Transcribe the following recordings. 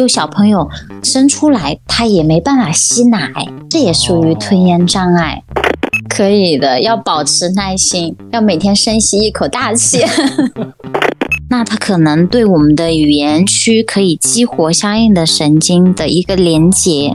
就小朋友生出来他也没办法吸奶，这也属于吞咽障碍。可以的，要保持耐心，要每天深吸一口大气。那它可能对我们的语言区可以激活相应的神经的一个连接。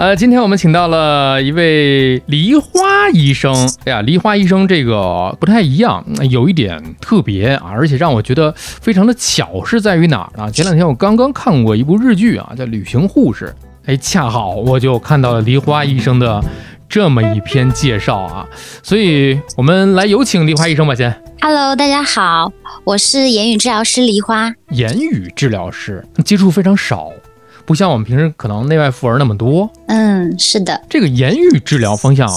呃，今天我们请到了一位梨花医生。哎呀，梨花医生这个不太一样，有一点特别啊，而且让我觉得非常的巧，是在于哪儿呢？前两天我刚刚看过一部日剧啊，叫《旅行护士》。哎，恰好我就看到了梨花医生的这么一篇介绍啊，所以我们来有请梨花医生吧，先。Hello，大家好，我是言语治疗师梨花。言语治疗师接触非常少，不像我们平时可能内外妇儿那么多。嗯，是的。这个言语治疗方向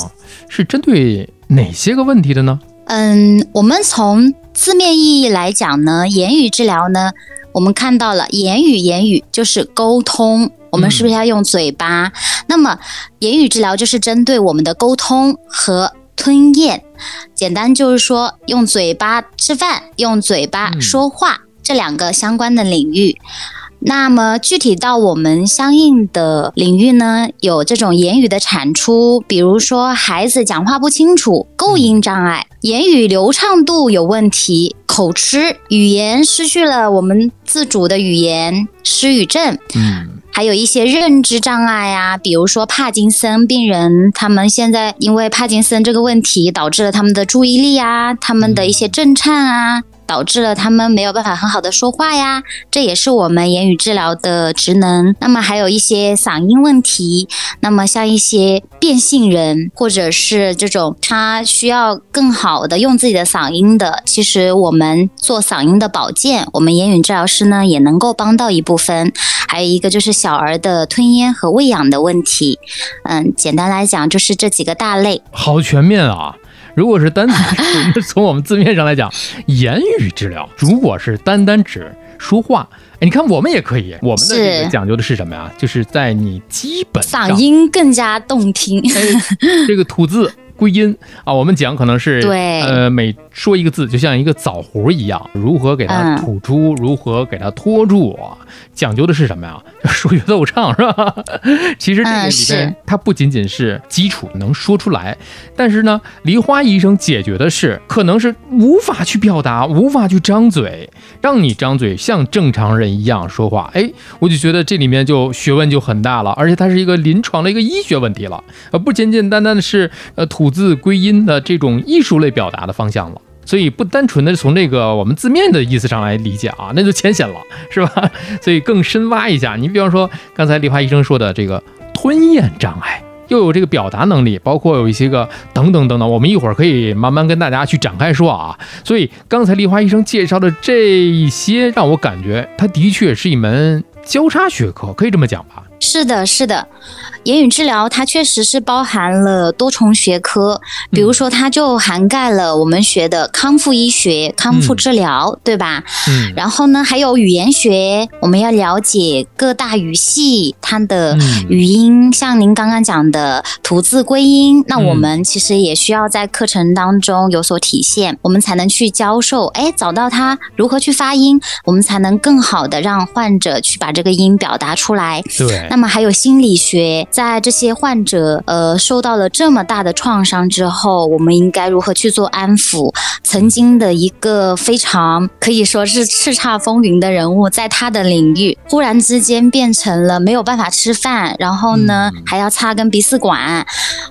是针对哪些个问题的呢？嗯，我们从字面意义来讲呢，言语治疗呢，我们看到了言语，言语就是沟通。我们是不是要用嘴巴？那么言语治疗就是针对我们的沟通和吞咽，简单就是说用嘴巴吃饭，用嘴巴说话这两个相关的领域。那么具体到我们相应的领域呢，有这种言语的产出，比如说孩子讲话不清楚，构音障碍，言语流畅度有问题，口吃，语言失去了我们自主的语言，失语症。嗯。还有一些认知障碍啊，比如说帕金森病人，他们现在因为帕金森这个问题，导致了他们的注意力啊，他们的一些震颤啊。导致了他们没有办法很好的说话呀，这也是我们言语治疗的职能。那么还有一些嗓音问题，那么像一些变性人或者是这种他需要更好的用自己的嗓音的，其实我们做嗓音的保健，我们言语治疗师呢也能够帮到一部分。还有一个就是小儿的吞咽和喂养的问题，嗯，简单来讲就是这几个大类。好全面啊！如果是单 从我们字面上来讲，言语治疗，如果是单单指说话，哎，你看我们也可以，我们的这个讲究的是什么呀？就是在你基本嗓音更加动听，这个吐字归音啊，我们讲可能是 对，呃，每说一个字就像一个枣核一样，如何给它吐出，如何给它托住。讲究的是什么呀？说学逗唱是吧？其实这个里边它不仅仅是基础能说出来，但是呢，梨花医生解决的是可能是无法去表达、无法去张嘴，让你张嘴像正常人一样说话。哎，我就觉得这里面就学问就很大了，而且它是一个临床的一个医学问题了，呃不简简单单的是呃吐字归音的这种艺术类表达的方向了。所以不单纯的从这个我们字面的意思上来理解啊，那就浅显了，是吧？所以更深挖一下，你比方说刚才梨花医生说的这个吞咽障碍，又有这个表达能力，包括有一些个等等等等，我们一会儿可以慢慢跟大家去展开说啊。所以刚才梨花医生介绍的这一些，让我感觉它的确是一门交叉学科，可以这么讲吧？是的，是的。言语治疗它确实是包含了多重学科，比如说它就涵盖了我们学的康复医学、康复治疗，对吧？嗯。然后呢，还有语言学，我们要了解各大语系它的语音，像您刚刚讲的吐字归音，那我们其实也需要在课程当中有所体现，我们才能去教授，哎，找到它如何去发音，我们才能更好的让患者去把这个音表达出来。对。那么还有心理学。在这些患者呃受到了这么大的创伤之后，我们应该如何去做安抚？曾经的一个非常可以说是叱咤风云的人物，在他的领域忽然之间变成了没有办法吃饭，然后呢还要插根鼻饲管，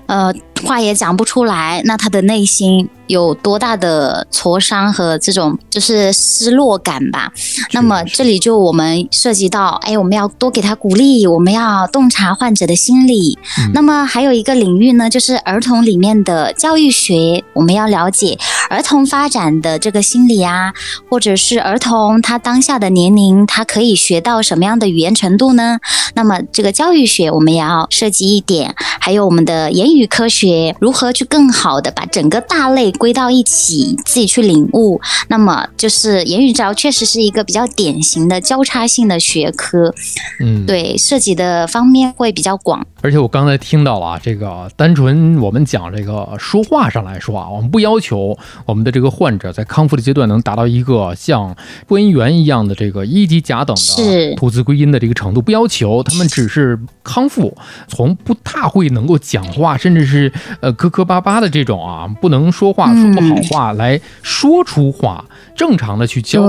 呃。话也讲不出来，那他的内心有多大的挫伤和这种就是失落感吧？那么这里就我们涉及到，哎，我们要多给他鼓励，我们要洞察患者的心理。那么还有一个领域呢，就是儿童里面的教育学，我们要了解儿童发展的这个心理啊，或者是儿童他当下的年龄，他可以学到什么样的语言程度呢？那么这个教育学我们也要涉及一点，还有我们的言语科学如何去更好的把整个大类归到一起，自己去领悟。那么就是言语治疗确实是一个比较典型的交叉性的学科，嗯，对，涉及的方面会比较广。而且我刚才听到了啊，这个单纯我们讲这个说话上来说啊，我们不要求我们的这个患者在康复的阶段能达到一个像播音员一样的这个一级甲等的吐字归音的这个程度，不要求他们只是康复，从不大会能够讲话，甚至是呃磕磕巴巴的这种啊，不能说话说不好话来说出话，正常的去教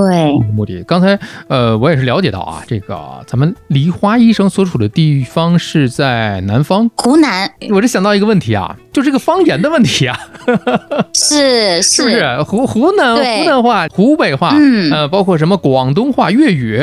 目的。刚才呃我也是了解到啊，这个咱们梨花医生所处的地方是在。南方湖南，我这想到一个问题啊，就这个方言的问题啊，是是不是。湖湖南湖南话、湖北话，嗯。呃，包括什么广东话、粤语，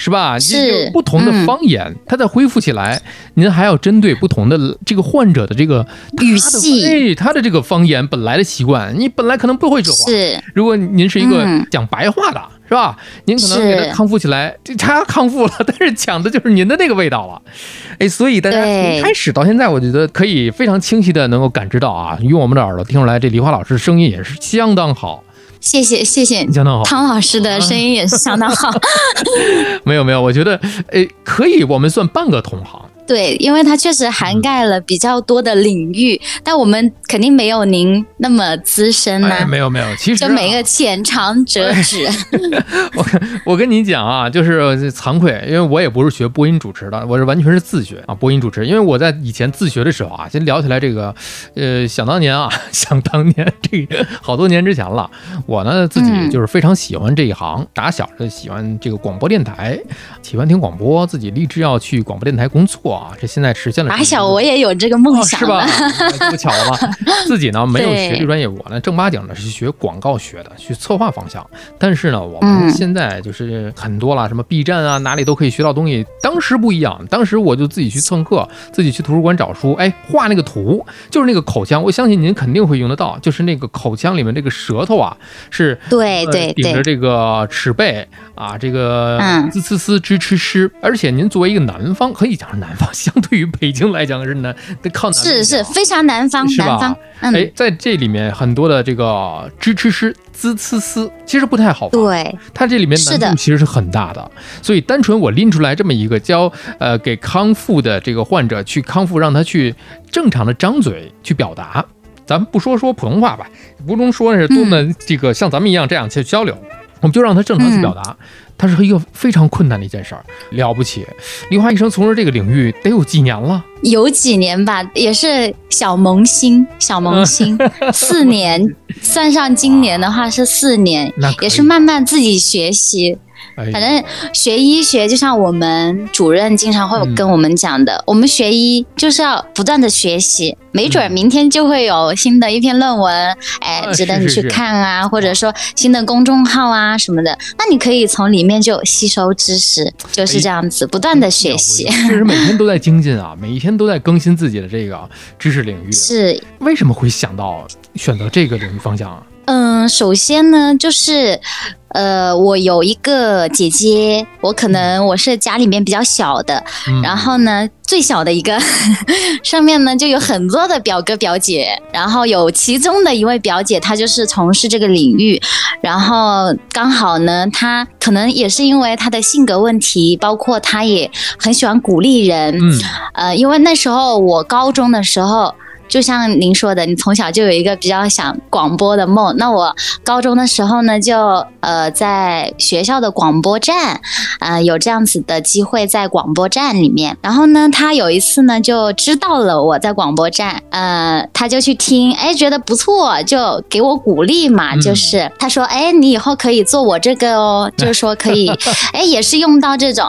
是吧？是不同的方言，它在恢复起来，您还要针对不同的这个患者的这个语系，哎，他的这个方言本来的习惯，你本来可能不会说话，是。如果您是一个讲白话的。是吧？您可能给他康复起来，他康复了，但是讲的就是您的那个味道了，哎，所以大家从开始到现在，我觉得可以非常清晰的能够感知到啊，用我们的耳朵听出来，这梨花老师声音也是相当好。谢谢谢谢。汤老师的声音也是相当好。没有没有，我觉得诶，可以，我们算半个同行。对，因为它确实涵盖了比较多的领域，但我们肯定没有您那么资深呐。没有没有，其实就每个浅尝辄止。我我跟你讲啊，就是惭愧，因为我也不是学播音主持的，我是完全是自学啊，播音主持。因为我在以前自学的时候啊，先聊起来这个，呃，想当年啊，想当年这个好多年之前了，我呢自己就是非常喜欢这一行，打小就喜欢这个广播电台，喜欢听广播，自己立志要去广播电台工作。啊，这现在实现了。打小我也有这个梦想，是吧？不巧了吧？自己呢没有学这专业，我呢正八经的是学广告学的，去策划方向。但是呢，我们现在就是很多了，什么 B 站啊，哪里都可以学到东西。当时不一样，当时我就自己去蹭课，自己去图书馆找书，哎，画那个图，就是那个口腔。我相信您肯定会用得到，就是那个口腔里面这个舌头啊，是对对顶着这个齿背啊，这个滋呲呲支吃吃。而且您作为一个南方，可以讲是南方。相对于北京来讲是南，得靠南，是是非常南方，南方。哎，在这里面很多的这个支吃诗、滋呲呲，其实不太好。对，它这里面难度其实是很大的。所以单纯我拎出来这么一个教呃给康复的这个患者去康复，让他去正常的张嘴去表达。咱们不说说普通话吧，不中说是多么这个像咱们一样这样去交流，我们就让他正常去表达。它是一个非常困难的一件事儿，了不起。梨花医生从事这个领域得有几年了？有几年吧，也是小萌新，小萌新，四年，算上今年的话是四年，也是慢慢自己学习。反正学医学，就像我们主任经常会跟我们讲的，我们学医就是要不断的学习，没准明天就会有新的一篇论文，哎，值得你去看啊，或者说新的公众号啊什么的，那你可以从里面就吸收知识，就是这样子，不断的学习。确实每天都在精进啊，每一天都在更新自己的这个知识领域。是为什么会想到选择这个领域方向啊？嗯，首先呢，就是，呃，我有一个姐姐，我可能我是家里面比较小的，然后呢，最小的一个，上面呢就有很多的表哥表姐，然后有其中的一位表姐，她就是从事这个领域，然后刚好呢，她可能也是因为她的性格问题，包括她也很喜欢鼓励人，嗯，呃，因为那时候我高中的时候。就像您说的，你从小就有一个比较想广播的梦。那我高中的时候呢，就呃在学校的广播站，呃有这样子的机会在广播站里面。然后呢，他有一次呢就知道了我在广播站，呃他就去听，哎觉得不错，就给我鼓励嘛，就是他说，哎你以后可以做我这个哦，就是说可以，哎也是用到这种。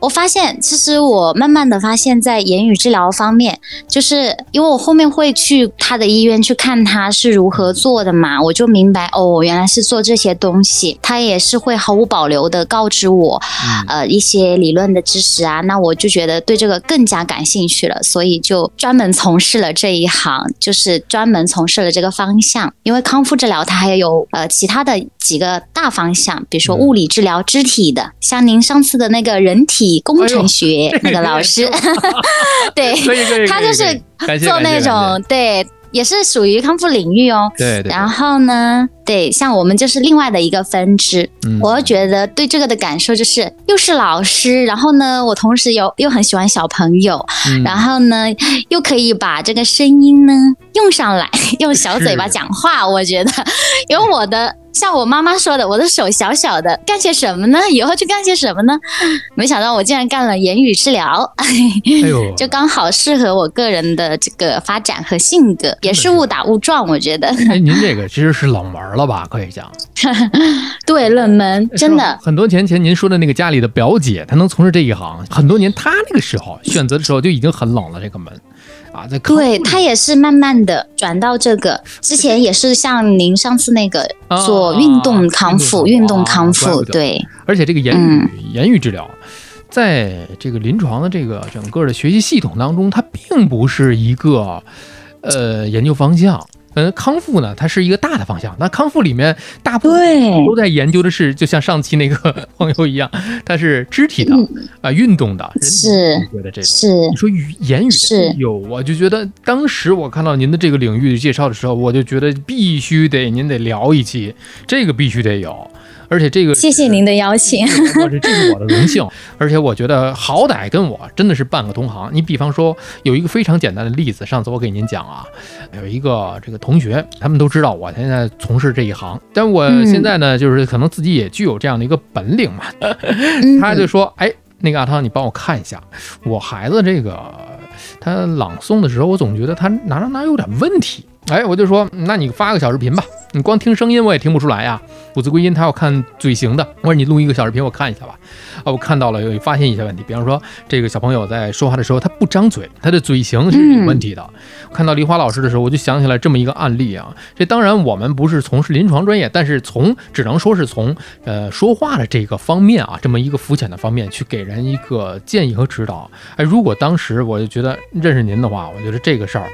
我发现其实我慢慢的发现，在言语治疗方面，就是因为我后面会。会去他的医院去看他是如何做的嘛，我就明白哦，原来是做这些东西。他也是会毫无保留的告知我，呃，一些理论的知识啊，那我就觉得对这个更加感兴趣了，所以就专门从事了这一行，就是专门从事了这个方向。因为康复治疗它还有呃其他的几个大方向，比如说物理治疗肢体的，像您上次的那个人体工程学那个老师，对，他就是做那种对。也是属于康复领域哦。对对。然后呢，对，像我们就是另外的一个分支。嗯。我觉得对这个的感受就是，又是老师，然后呢，我同时又又很喜欢小朋友，然后呢，又可以把这个声音呢用上来，用小嘴巴讲话。我觉得，因为我的。像我妈妈说的，我的手小小的，干些什么呢？以后去干些什么呢？没想到我竟然干了言语治疗，哎呦，就刚好适合我个人的这个发展和性格，也是误打误撞，我觉得。哎，您这个其实是冷门了吧？可以讲。对，冷门，真的。很多年前您说的那个家里的表姐，她能从事这一行，很多年，她那个时候选择的时候就已经很冷了这个门。啊，在对她也是慢慢的转到这个，之前也是像您上次那个做运动康复，运动康复，对。而且这个言语言语治疗，在这个临床的这个整个的学习系统当中，它并不是一个呃研究方向。嗯，康复呢，它是一个大的方向。那康复里面大部分都在研究的是，就像上期那个 朋友一样，它是肢体的啊，运动的。是，觉得这是你说语言语有，我就觉得当时我看到您的这个领域的介绍的时候，我就觉得必须得您得聊一期，这个必须得有。而且这个，谢谢您的邀请，这是我的荣幸。而且我觉得好歹跟我真的是半个同行。你比方说有一个非常简单的例子，上次我给您讲啊，有一个这个同学，他们都知道我现在从事这一行，但我现在呢，就是可能自己也具有这样的一个本领嘛。他就说，哎，那个阿汤，你帮我看一下我孩子这个他朗诵的时候，我总觉得他哪哪哪有点问题。哎，我就说，那你发个小视频吧。你光听声音我也听不出来呀，古字归音他要看嘴型的。我说你录一个小视频我看一下吧。啊，我看到了，有发现一些问题，比方说这个小朋友在说话的时候他不张嘴，他的嘴型是有问题的。看到梨花老师的时候，我就想起来这么一个案例啊。这当然我们不是从事临床专业，但是从只能说是从呃说话的这个方面啊，这么一个肤浅的方面去给人一个建议和指导。哎，如果当时我就觉得认识您的话，我觉得这个事儿。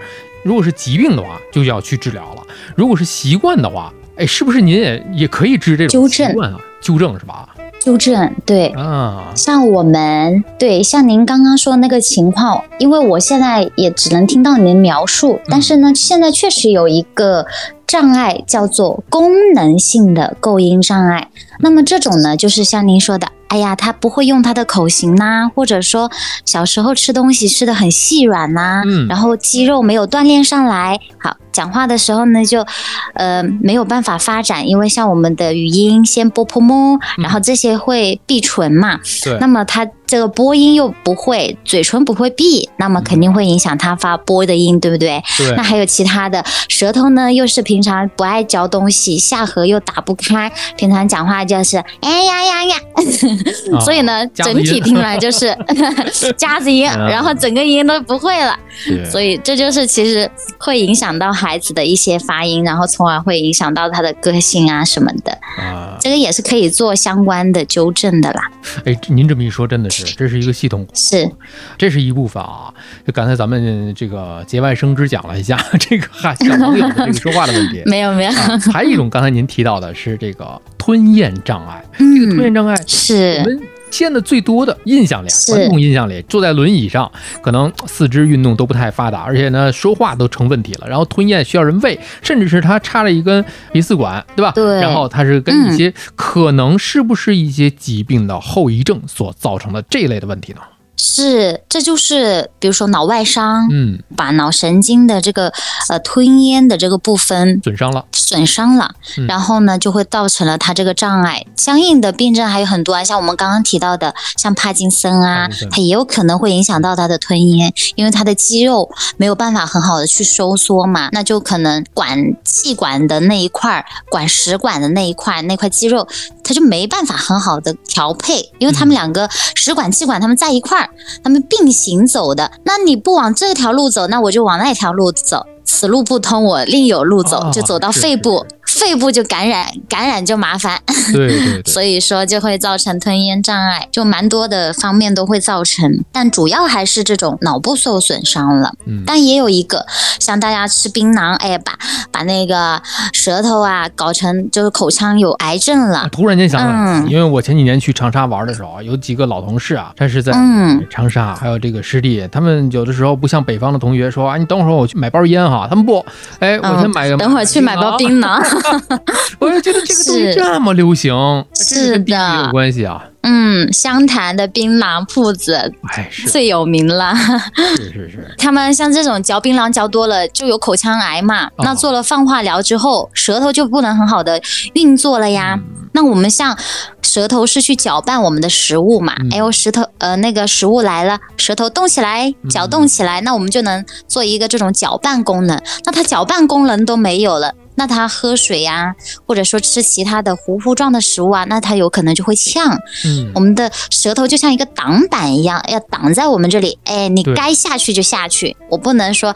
如果是疾病的话，就要去治疗了；如果是习惯的话，哎，是不是您也也可以治这种习惯啊？纠正是吧？纠正，对啊。像我们对像您刚刚说那个情况，因为我现在也只能听到您描述，但是呢，现在确实有一个障碍叫做功能性的构音障碍。那么这种呢，就是像您说的。哎呀，他不会用他的口型呐，或者说小时候吃东西吃的很细软呐，嗯，然后肌肉没有锻炼上来，好讲话的时候呢就，呃没有办法发展，因为像我们的语音先波波摸，然后这些会闭唇嘛，对，那么他。这个播音又不会，嘴唇不会闭，那么肯定会影响他发播的音，对不对？对。那还有其他的，舌头呢，又是平常不爱嚼东西，下颌又打不开，平常讲话就是哎呀呀呀，所以呢，整体听来就是 夹子音，然后整个音都不会了。所以这就是其实会影响到孩子的一些发音，然后从而会影响到他的个性啊什么的。啊。这个也是可以做相关的纠正的啦。哎，您这么一说，真的是。这是一个系统，是，这是一部分啊。就刚才咱们这个节外生枝讲了一下这个哈小朋友的这个说话的问题，没有没有。还有一种，刚才您提到的是这个吞咽障碍，这个吞咽障碍是。见的最多的印象里，传统印象里，坐在轮椅上，可能四肢运动都不太发达，而且呢，说话都成问题了。然后吞咽需要人喂，甚至是他插了一根鼻饲管，对吧？对。然后他是跟一些可能是不是一些疾病的后遗症所造成的这一类的问题呢？是，这就是比如说脑外伤，嗯，把脑神经的这个呃吞咽的这个部分损伤了，损伤了，然后呢就会造成了他这个障碍。相应的病症还有很多啊，像我们刚刚提到的，像帕金森啊，它也有可能会影响到他的吞咽，因为他的肌肉没有办法很好的去收缩嘛，那就可能管气管的那一块，管食管的那一块那块肌肉，它就没办法很好的调配，因为他们两个食管气管他们在一块儿。他们并行走的，那你不往这条路走，那我就往那条路走。此路不通，我另有路走，哦就走到肺部，肺部就感染，感染就麻烦，对对对，所以说就会造成吞咽障碍，就蛮多的方面都会造成，但主要还是这种脑部受损伤了。嗯但也有一个，像大家吃槟榔，哎，把把那个舌头啊搞成就是口腔有癌症了。突然间想起来，因为我前几年去长沙玩的时候啊，有几个老同事啊，他是在长沙，还有这个师弟，他们有的时候不像北方的同学说啊，你等会儿我去买包烟哈，他们不，哎，我先买个，等会儿去买包槟榔。我就觉得这个东西这么流行，是的有关系啊。嗯，湘潭的槟榔铺子哎，是最有名了。是是是，他们像这种嚼槟榔嚼多了就有口腔癌嘛，哦那做了放化疗之后，舌头就不能很好的运作了呀。嗯那我们像舌头是去搅拌我们的食物嘛，嗯哎呦，舌头呃那个食物来了，舌头动起来，嗯搅动起来，那我们就能做一个这种搅拌功能。那它搅拌功能都没有了。那他喝水呀、或者说吃其他的糊糊状的食物啊，那他有可能就会呛。嗯我，们的舌头就像一个挡板一样，要挡在我们这里。哎，你该下去就下去，我不能说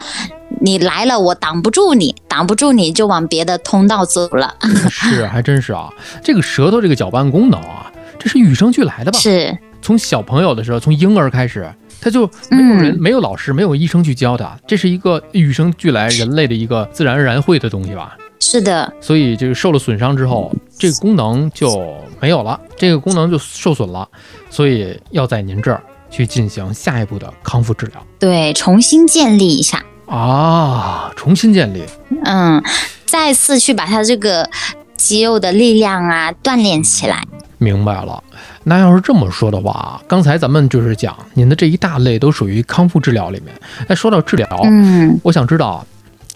你来了我挡不住你，挡不住你就往别的通道走了。是还真是啊，这个舌头这个搅拌功能啊，这是与生俱来的吧？是，从小朋友的时候，从婴儿开始，他就没有人、嗯没有老师、没有医生去教他，这是一个与生俱来人类的一个自然而然会的东西吧。是的，所以这个受了损伤之后，这个功能就没有了，这个功能就受损了，所以要在您这儿去进行下一步的康复治疗对，重新建立一下，啊，重新建立。嗯，再次去把它这个肌肉的力量啊锻炼起来。明白了，那要是这么说的话，刚才咱们就是讲您的这一大类都属于康复治疗里面。那说到治疗，嗯我想知道，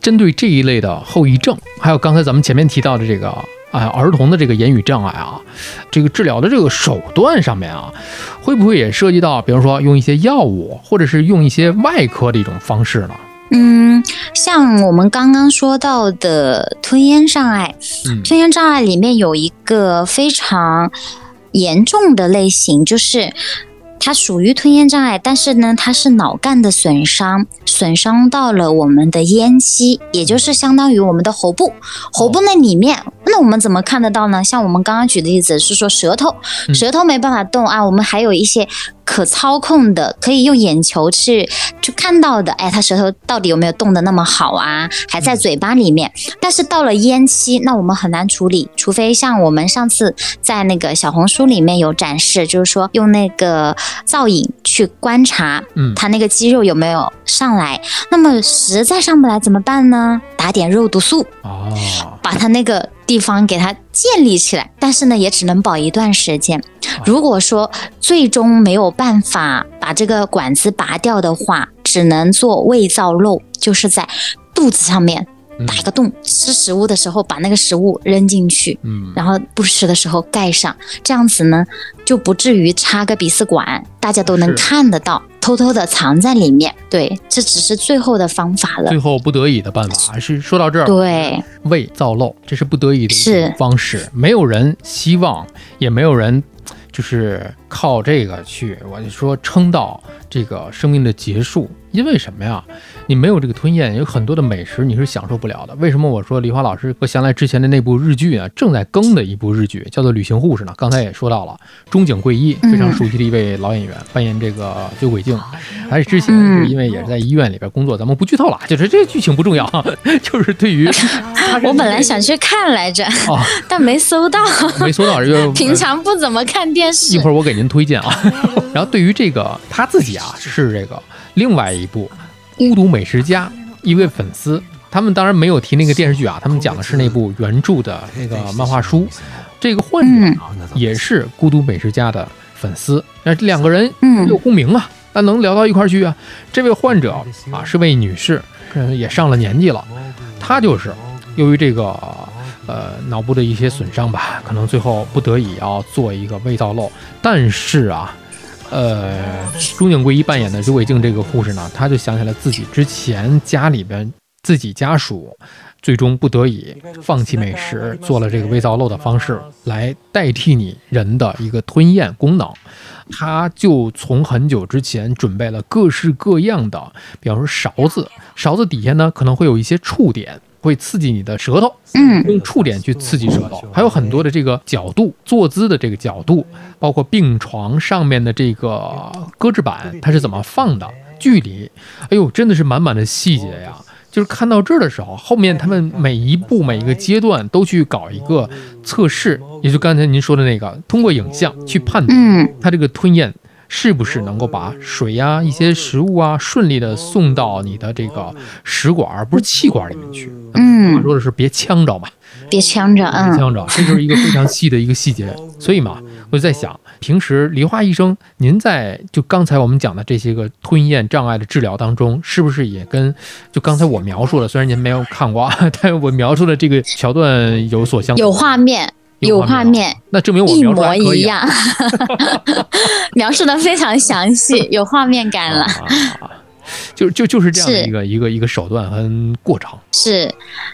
针对这一类的后遗症，还有刚才咱们前面提到的这个啊儿童的这个言语障碍啊，这个治疗的这个手段上面啊，会不会也涉及到，比如说用一些药物，或者是用一些外科的一种方式呢？嗯，像我们刚刚说到的吞咽障碍，嗯吞咽障碍里面有一个非常严重的类型，就是它属于吞咽障碍，但是呢，它是脑干的损伤，损伤到了我们的咽肌，也就是相当于我们的喉部。喉部那里面，那我们怎么看得到呢？像我们刚刚举的例子是说舌头，嗯舌头没办法动啊，我们还有一些可操控的，可以用眼球去去看到的。哎，它舌头到底有没有动的那么好啊？还在嘴巴里面，但是到了咽期，那我们很难处理，除非像我们上次在那个小红书里面有展示，就是说用那个造影去观察嗯它那个肌肉有没有上来。那么实在上不来怎么办呢？打点肉毒素，哦，把它那个地方给它建立起来，但是呢，也只能保一段时间。如果说最终没有办法把这个管子拔掉的话，只能做胃造瘘，就是在肚子上面嗯打一个洞，吃食物的时候把那个食物扔进去，嗯，然后不吃的时候盖上，这样子呢就不至于插个鼻饲管，大家都能看得到，偷偷的藏在里面。对，这只是最后的方法了最。后不得已的办法，还是说到这儿，对，胃造瘘，这是不得已的一是种方式，没有人希望，也没有人就是靠这个去，我就说撑到这个生命的结束。因为什么呀？你没有这个吞咽，有很多的美食你是享受不了的。为什么我说梨花老师和祥来之前的那部日剧啊？正在更的一部日剧，叫做《旅行护士》呢。刚才也说到了，中井贵一非常熟悉的一位老演员，扮演这个酒鬼镜。还是之前是因为也是在医院里边工作，咱们不剧透了，就是这剧情不重要，就是对于 我本来想去看来着，哦，但没搜到。没搜到，就平常不怎么看电视。一会儿我给您推荐啊。然后对于这个他自己啊，是这个另外一部《孤独美食家》一位粉丝，他们当然没有提那个电视剧啊，他们讲的是那部原著的那个漫画书。这个患者啊也是《孤独美食家》的粉丝，那这两个人嗯有共鸣啊，那能聊到一块儿去啊。这位患者啊是位女士，嗯，也上了年纪了，她就是由于这个呃脑部的一些损伤吧，可能最后不得已要做一个胃造瘘。但是啊，呃，中井贵一扮演的九尾静这个护士呢，她就想起来自己之前家里边自己家属最终不得已放弃美食，做了这个微造瘘的方式来代替你人的一个吞咽功能。他就从很久之前准备了各式各样的，比方说勺子，勺子底下呢可能会有一些触点。会刺激你的舌头，嗯，用触点去刺激舌头，还有很多的这个角度，坐姿的这个角度，包括病床上面的这个搁置板，它是怎么放的，距离，哎呦，真的是满满的细节呀！就是看到这儿的时候，后面他们每一步每一个阶段都去搞一个测试，也就刚才您说的那个，通过影像去判断它这个吞咽。是不是能够把水呀、一些食物啊顺利的送到你的这个食管，而不是气管里面去？嗯，说的是别呛着嘛，别呛着，嗯，呛着，这就是一个非常细的一个细节。所以嘛，我就在想，平时梨花医生，您在就刚才我们讲的这些个吞咽障碍的治疗当中，是不是也跟就刚才我描述的，虽然您没有看过，但我描述的这个桥段有所相有画面。有画面，那证明我一模一样，描述的非常详细，有画面感了。就就就是这样的一个一个一个手段和过程。是，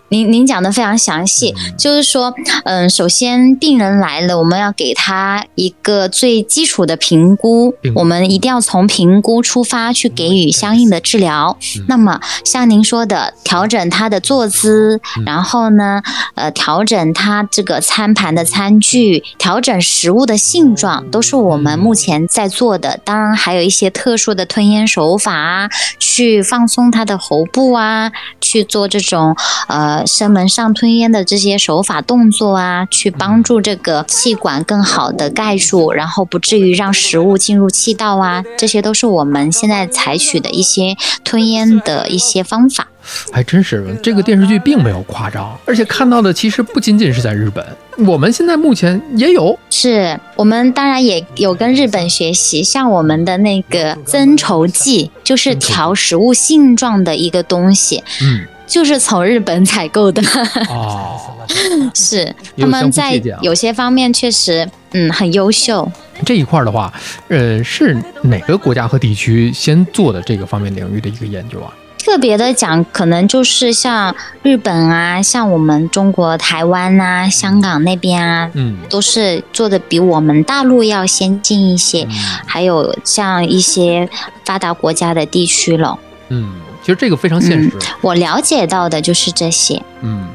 您您讲的非常详细，就是说，嗯，首先病人来了，我们要给他一个最基础的评估，我们一定要从评估出发去给予相应的治疗。那么像您说的，调整他的坐姿，然后呢，呃，调整他这个餐盘的餐具，调整食物的性状，都是我们目前在做的。当然，还有一些特殊的吞咽手法啊。去放松他的喉部啊，去做这种呃声门上吞咽的这些手法动作啊，去帮助这个气管更好的盖住，然后不至于让食物进入气道啊，这些都是我们现在采取的一些吞咽的一些方法。还真是，这个电视剧并没有夸张，而且看到的其实不仅仅是在日本，我们现在目前也有。是我们当然也有跟日本学习，像我们的那个增稠剂，就是调食物性状的一个东西，嗯，就是从日本采购的。哦 是他们在有些方面确实，嗯，很优秀。这一块的话，呃，是哪个国家和地区先做的这个方面领域的一个研究啊？特别的讲，可能就是像日本啊，像我们中国台湾啊、香港那边啊，嗯，都是做的比我们大陆要先进一些。还有像一些发达国家的地区了。嗯，其实这个非常现实。我了解到的就是这些。嗯，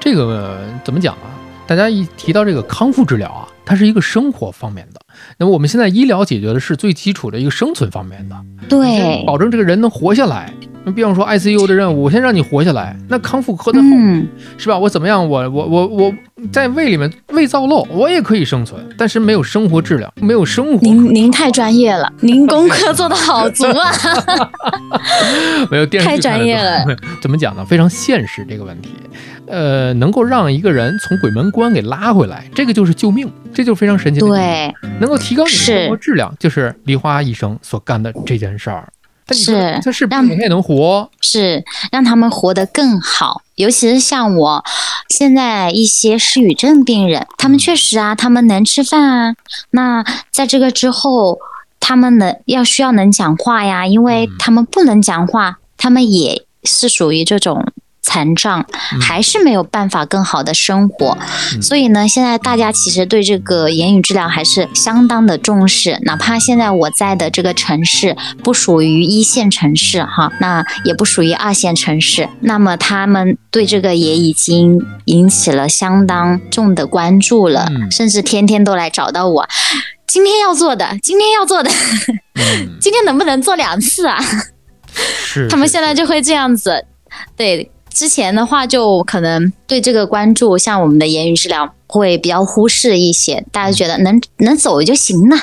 这个怎么讲啊？大家一提到这个康复治疗啊，它是一个生活方面的。那么我们现在医疗解决的是最基础的一个生存方面的，对，保证这个人能活下来。那比方说 ICU 的任务，我先让你活下来。那康复科的后，是吧？我怎么样？我我我我在胃里面胃造瘘，我也可以生存，但是没有生活质量，没有生活。您您太专业了，您功课做的好足啊！没有电视太专业了。怎么讲呢？非常现实这个问题。呃，能够让一个人从鬼门关给拉回来，这个就是救命，这就非常神奇。对，能够提高你的生活质量，就是梨花医生所干的这件事儿。是，这是让他也能活，是让他们活得更好。尤其是像我现在一些失语症病人，他们确实啊，他们能吃饭啊。那在这个之后，他们能要需要能讲话呀，因为他们不能讲话，他们也是属于这种。残障还是没有办法更好的生活，所以呢，现在大家其实对这个言语治疗还是相当的重视。哪怕现在我在的这个城市不属于一线城市哈，那也不属于二线城市，那么他们对这个也已经引起了相当重的关注了，甚至天天都来找到我，今天要做的，今天要做的，今天能不能做两次啊？是，他们现在就会这样子，对。之前的话，就可能对这个关注，像我们的言语治疗会比较忽视一些，大家觉得能能走就行了，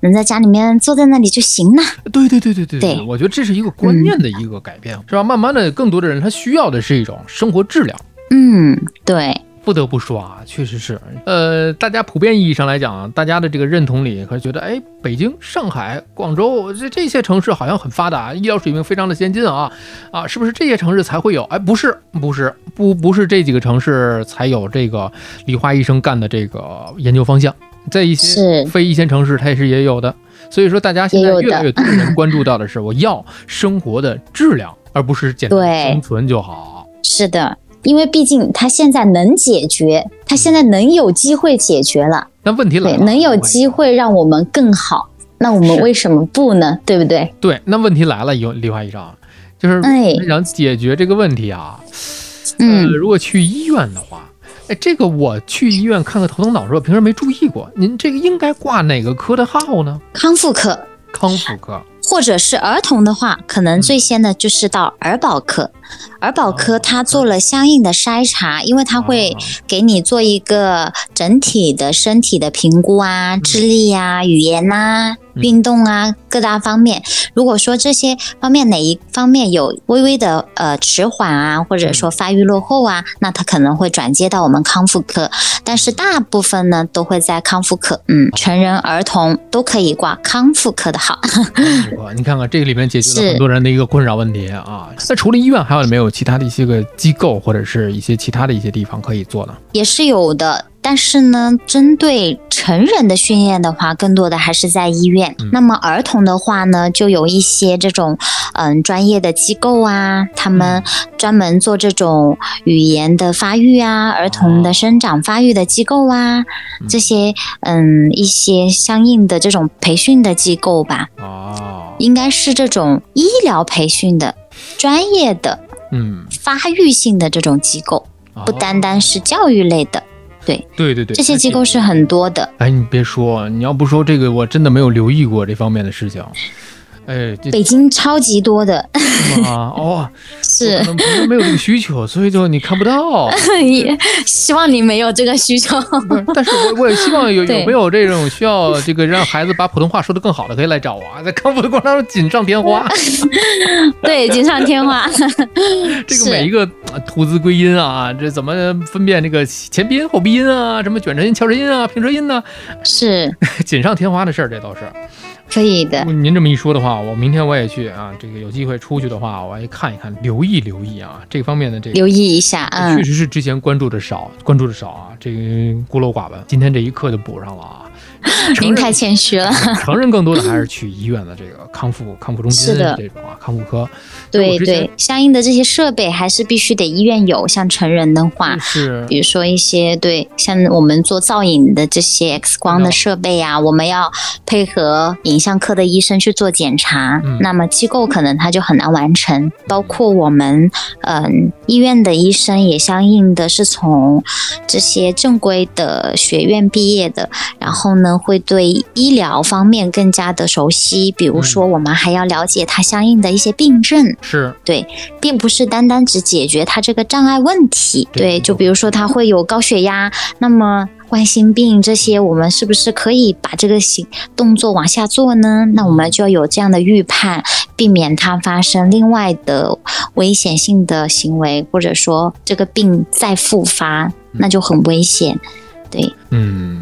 能在家里面坐在那里就行了。对对对对对对，我觉得这是一个观念的一个改变，是吧？慢慢的，更多的人他需要的是一种生活质量。嗯，对。不得不说啊，确实是，呃，大家普遍意义上来讲，大家的这个认同里，可觉得，哎，北京、上海、广州这这些城市好像很发达，医疗水平非常的先进啊，啊，是不是这些城市才会有？哎，不是，不是，不，不是这几个城市才有这个李华医生干的这个研究方向，在一些非一线城市，它也是也有的。所以说，大家现在越来越多人关注到的是，我要生活的质量而不是简单生存就好。是的，因为毕竟他现在能解决，他现在能有机会解决了。那问题来了，能有机会让我们更好，那我们为什么不呢？对不对？对，那问题来了，有李华医生，就是想解决这个问题啊。嗯，如果去医院的话，哎，这个我去医院看个头疼脑热，平时没注意过。您这个应该挂哪个科的号呢？康复科。康复科。或者是儿童的话，可能最先的就是到儿保科。儿保科他做了相应的筛查，因为他会给你做一个整体的身体的评估啊，智力呀、语言呐、运动啊各大方面。如果说这些方面哪一方面有微微的呃迟缓啊，或者说发育落后啊，那他可能会转接到我们康复科。但是大部分呢都会在康复科，嗯，成人、儿童都可以挂康复科的号。你看看这个里面解决了很多人的一个困扰问题啊。那除了医院，还有没有其他的一些个机构或者是一些其他的一些地方可以做呢？也是有的。但是呢，针对成人的训练的话，更多的还是在医院。那么儿童的话呢，就有一些这种嗯专业的机构啊，他们专门做这种语言的发育啊、儿童的生长发育的机构啊，这些嗯一些相应的这种培训的机构吧。哦，应该是这种医疗培训的专业的嗯发育性的这种机构，不单单是教育类的。对对对对，这些机构是很多的。哎，你别说，你要不说这个，我真的没有留意过这方面的事情。哎，北京超级多的啊！哦，是没有这个需求，所以就你看不到。也希望你没有这个需求。但是我我也希望有有没有这种需要这个让孩子把普通话说得更好的，可以来找我啊，在康复的过程当中锦上添花。对，锦上添花。这个每一个吐字归音啊，这怎么分辨这个前鼻音后鼻音啊？什么卷舌音、翘舌音啊、平舌音呢？是锦上添花的事儿，这都是。可以的，您这么一说的话，我明天我也去啊。这个有机会出去的话，我也看一看，留意留意啊，这方面的这个留意一下啊。确实是之前关注的少，关注的少啊，这个孤陋寡闻。今天这一课就补上了啊。您太谦虚了。承认更多的还是去医院的这个康复康复中心这种啊，康复科。对对，相应的这些设备还是必须得医院有。像成人的话，是比如说一些对，像我们做造影的这些 X 光的设备啊，我们要配合影像科的医生去做检查。那么机构可能他就很难完成。包括我们嗯医院的医生也相应的是从这些正规的学院毕业的，然后呢。会对医疗方面更加的熟悉，比如说我们还要了解它相应的一些病症，是对，并不是单单只解决它这个障碍问题。对，就比如说它会有高血压，那么冠心病这些，我们是不是可以把这个行动作往下做呢？那我们就要有这样的预判，避免它发生另外的危险性的行为，或者说这个病再复发，那就很危险。对，嗯。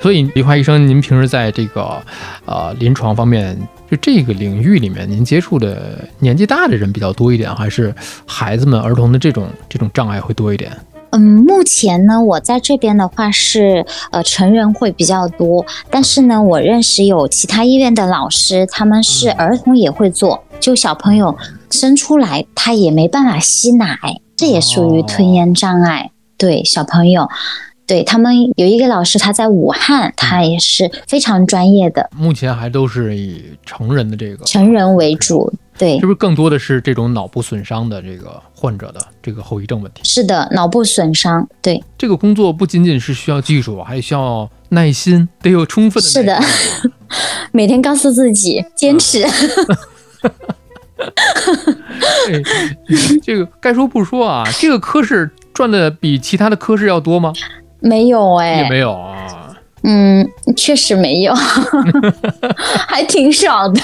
所以，李华医生，您平时在这个，呃，临床方面，就这个领域里面，您接触的年纪大的人比较多一点，还是孩子们、儿童的这种这种障碍会多一点？嗯，目前呢，我在这边的话是，呃，成人会比较多，但是呢，我认识有其他医院的老师，他们是儿童也会做，就小朋友生出来他也没办法吸奶，这也属于吞咽障碍，对小朋友。对他们有一个老师，他在武汉，他也是非常专业的。目前还都是以成人的这个成人为主，对，是不是更多的是这种脑部损伤的这个患者的这个后遗症问题？是的，脑部损伤，对。这个工作不仅仅是需要技术，还需要耐心，得有充分的。是的，每天告诉自己坚持。这个该说不说啊，这个科室赚的比其他的科室要多吗？没有哎，也没有啊。嗯，确实没有，还挺少的。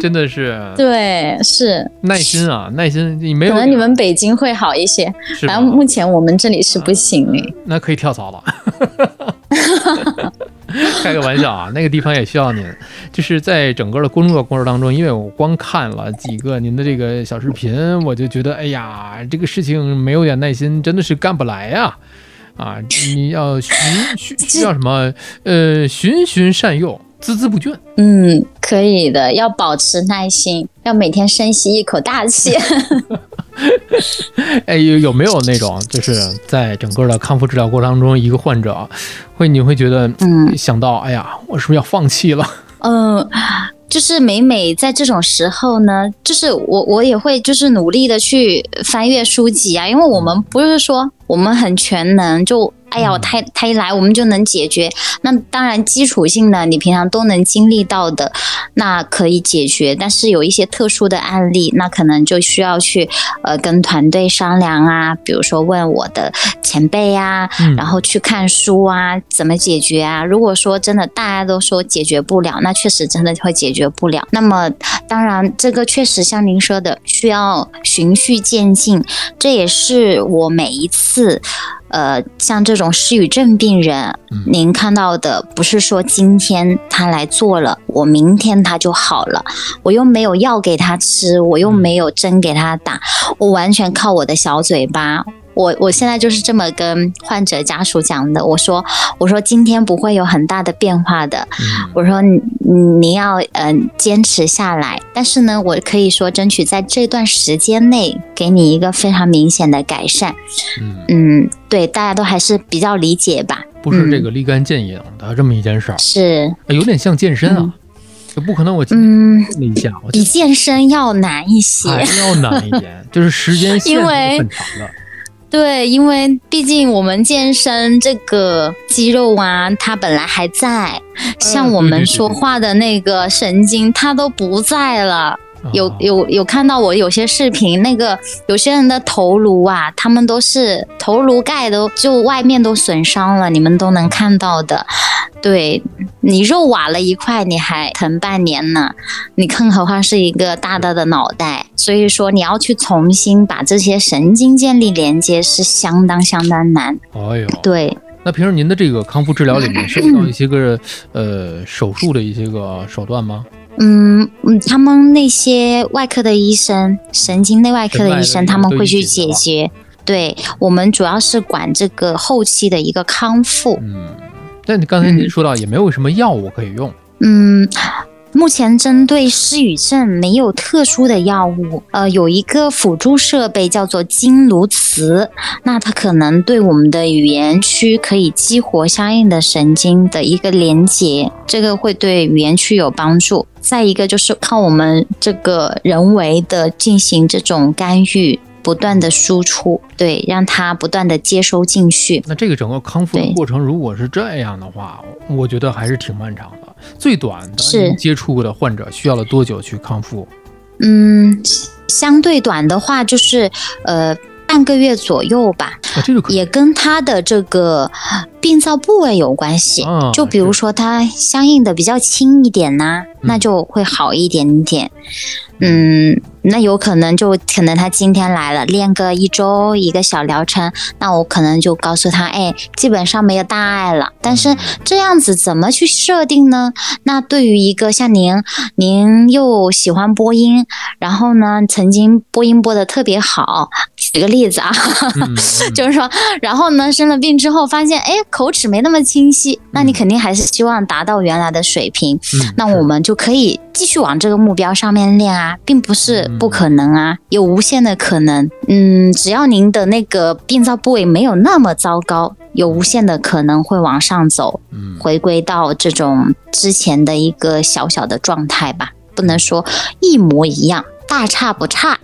真的是。对，是耐心啊，耐心。你没有？可能你们北京会好一些，反正目前我们这里是不行哎。那可以跳槽了。开个玩笑啊，那个地方也需要您。就是在整个的工作过程当中，因为我光看了几个您的这个小视频，我就觉得，哎呀，这个事情没有点耐心，真的是干不来呀。啊，你要循需需要什么？呃，循循善诱孜孜不倦。嗯，可以的，要保持耐心，要每天深吸一口大气。哎，有有没有那种，就是在整个的康复治疗过程当中，一个患者会你会觉得，嗯，想到，哎呀，我是不是要放弃了？嗯。就是每每在这种时候呢，就是我我也会就是努力的去翻阅书籍啊，因为我们不是说我们很全能就。哎呀，他他一来，我们就能解决。那当然，基础性的你平常都能经历到的，那可以解决。但是有一些特殊的案例，那可能就需要去呃跟团队商量啊，比如说问我的前辈啊，然后去看书啊，怎么解决啊？如果说真的大家都说解决不了，那确实真的会解决不了。那么当然，这个确实像您说的，需要循序渐进。这也是我每一次。呃，像这种失语症病人，您看到的不是说今天他来做了，我明天他就好了，我又没有药给他吃，我又没有针给他打，我完全靠我的小嘴巴。我我现在就是这么跟患者家属讲的，我说我说今天不会有很大的变化的，我说你你要嗯坚持下来，但是呢，我可以说争取在这段时间内给你一个非常明显的改善。嗯，对，大家都还是比较理解吧？不是这个立竿见影的这么一件事儿，是。有点像健身啊，就不可能我嗯。一下比健身要难一些，要难一点，就是时间线是很长的。对，因为毕竟我们健身这个肌肉啊，它本来还在，像我们说话的那个神经，它都不在了。有有有看到我有些视频，那个有些人的头颅啊，他们都是头颅盖都就外面都损伤了，你们都能看到的。对你肉瓦了一块，你还疼半年呢，你更何况是一个大大的脑袋。所以说你要去重新把这些神经建立连接，是相当相当难。哎呦，对。那平时您的这个康复治疗里面，涉及到一些个呃手术的一些个手段吗？嗯嗯，他们那些外科的医生，神经内外科的医生，他们会去解决。对我们主要是管这个后期的一个康复。嗯，那你刚才您说到，也没有什么药物可以用。嗯。目前针对失语症没有特殊的药物，呃，有一个辅助设备叫做经颅磁，那它可能对我们的语言区可以激活相应的神经的一个连接，这个会对语言区有帮助。再一个就是靠我们这个人为的进行这种干预。不断的输出，对，让它不断的接收进去。那这个整个康复的过程，如果是这样的话，我觉得还是挺漫长的。最短的是接触过的患者需要了多久去康复？嗯，相对短的话就是呃半个月左右吧。这个也跟他的这个病灶部位有关系。就比如说他相应的比较轻一点呢，那就会好一点点。嗯。那有可能就可能他今天来了，练个一周一个小疗程，那我可能就告诉他，哎，基本上没有大碍了。但是这样子怎么去设定呢？那对于一个像您，您又喜欢播音，然后呢，曾经播音播的特别好，举个例子啊，就是说，然后呢，生了病之后发现，哎，口齿没那么清晰，那你肯定还是希望达到原来的水平。那我们就可以继续往这个目标上面练啊，并不是。不可能啊，有无限的可能。嗯，只要您的那个病灶部位没有那么糟糕，有无限的可能会往上走，回归到这种之前的一个小小的状态吧。不能说一模一样，大差不差。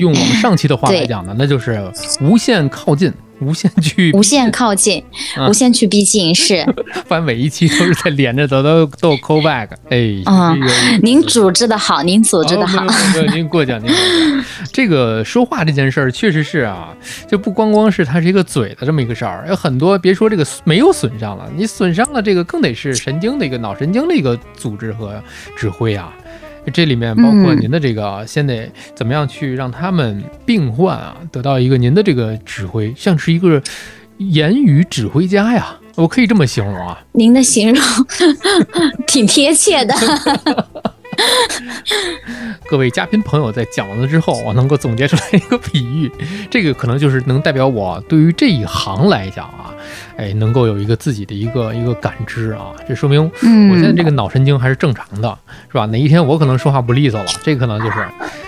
用我们上期的话来讲呢，那就是无限靠近。无限去，无限靠近，无限去逼近，是。反正每一期都是在连着的，都都 call back。哎，啊，您组织的好，您组织的好。您过奖，您过奖。这个说话这件事儿，确实是啊，就不光光是它是一个嘴的这么一个事儿，有很多别说这个没有损伤了，你损伤了这个更得是神经的一个脑神经的一个组织和指挥啊。这里面包括您的这个，先得怎么样去让他们病患啊得到一个您的这个指挥，像是一个言语指挥家呀，我可以这么形容啊。您的形容 挺贴切的。各位嘉宾朋友在讲完了之后，我能够总结出来一个比喻，这个可能就是能代表我对于这一行来讲啊，哎，能够有一个自己的一个一个感知啊，这说明我现在这个脑神经还是正常的，是吧？哪一天我可能说话不利索了，这可能就是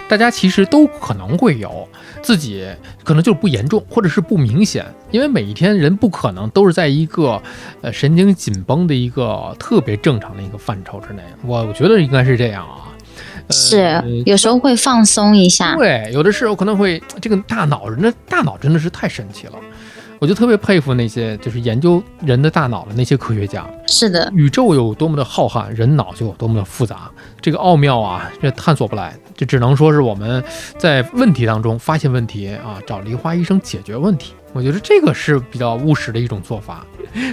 大家其实都可能会有，自己可能就是不严重，或者是不明显，因为每一天人不可能都是在一个呃神经紧绷的一个特别正常的一个范畴之内，我我觉得应该是这样啊。是，有时候会放松一下。对，有的时候可能会这个大脑，人的大脑真的是太神奇了。我就特别佩服那些就是研究人的大脑的那些科学家。是的，宇宙有多么的浩瀚，人脑就有多么的复杂。这个奥妙啊，这探索不来，这只能说是我们在问题当中发现问题啊，找梨花医生解决问题。我觉得这个是比较务实的一种做法。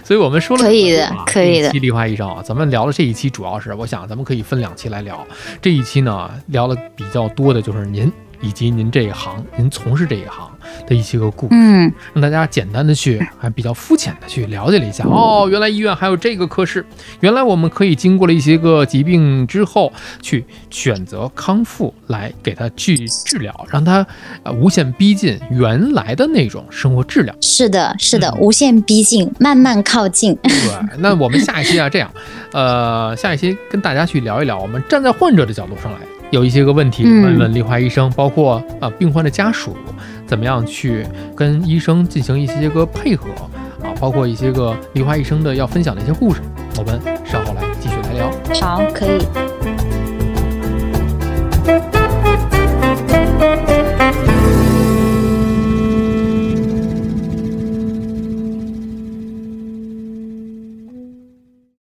所以我们说了可以的，可以的。一期梨花医生啊，咱们聊了这一期，主要是我想咱们可以分两期来聊。这一期呢，聊了比较多的就是您。以及您这一行，您从事这一行的一些个故事，嗯，让大家简单的去，还比较肤浅的去了解了一下。哦，原来医院还有这个科室，原来我们可以经过了一些个疾病之后，去选择康复来给他去治疗，让他呃无限逼近原来的那种生活质量。是的，是的，无限逼近，慢慢靠近。对，那我们下一期啊，这样，呃，下一期跟大家去聊一聊，我们站在患者的角度上来。有一些个问题问问丽华医生，包括啊病患的家属怎么样去跟医生进行一些个配合啊包括一些个梨花医生的要分享的一些故事我们稍后来继续来聊。好可以。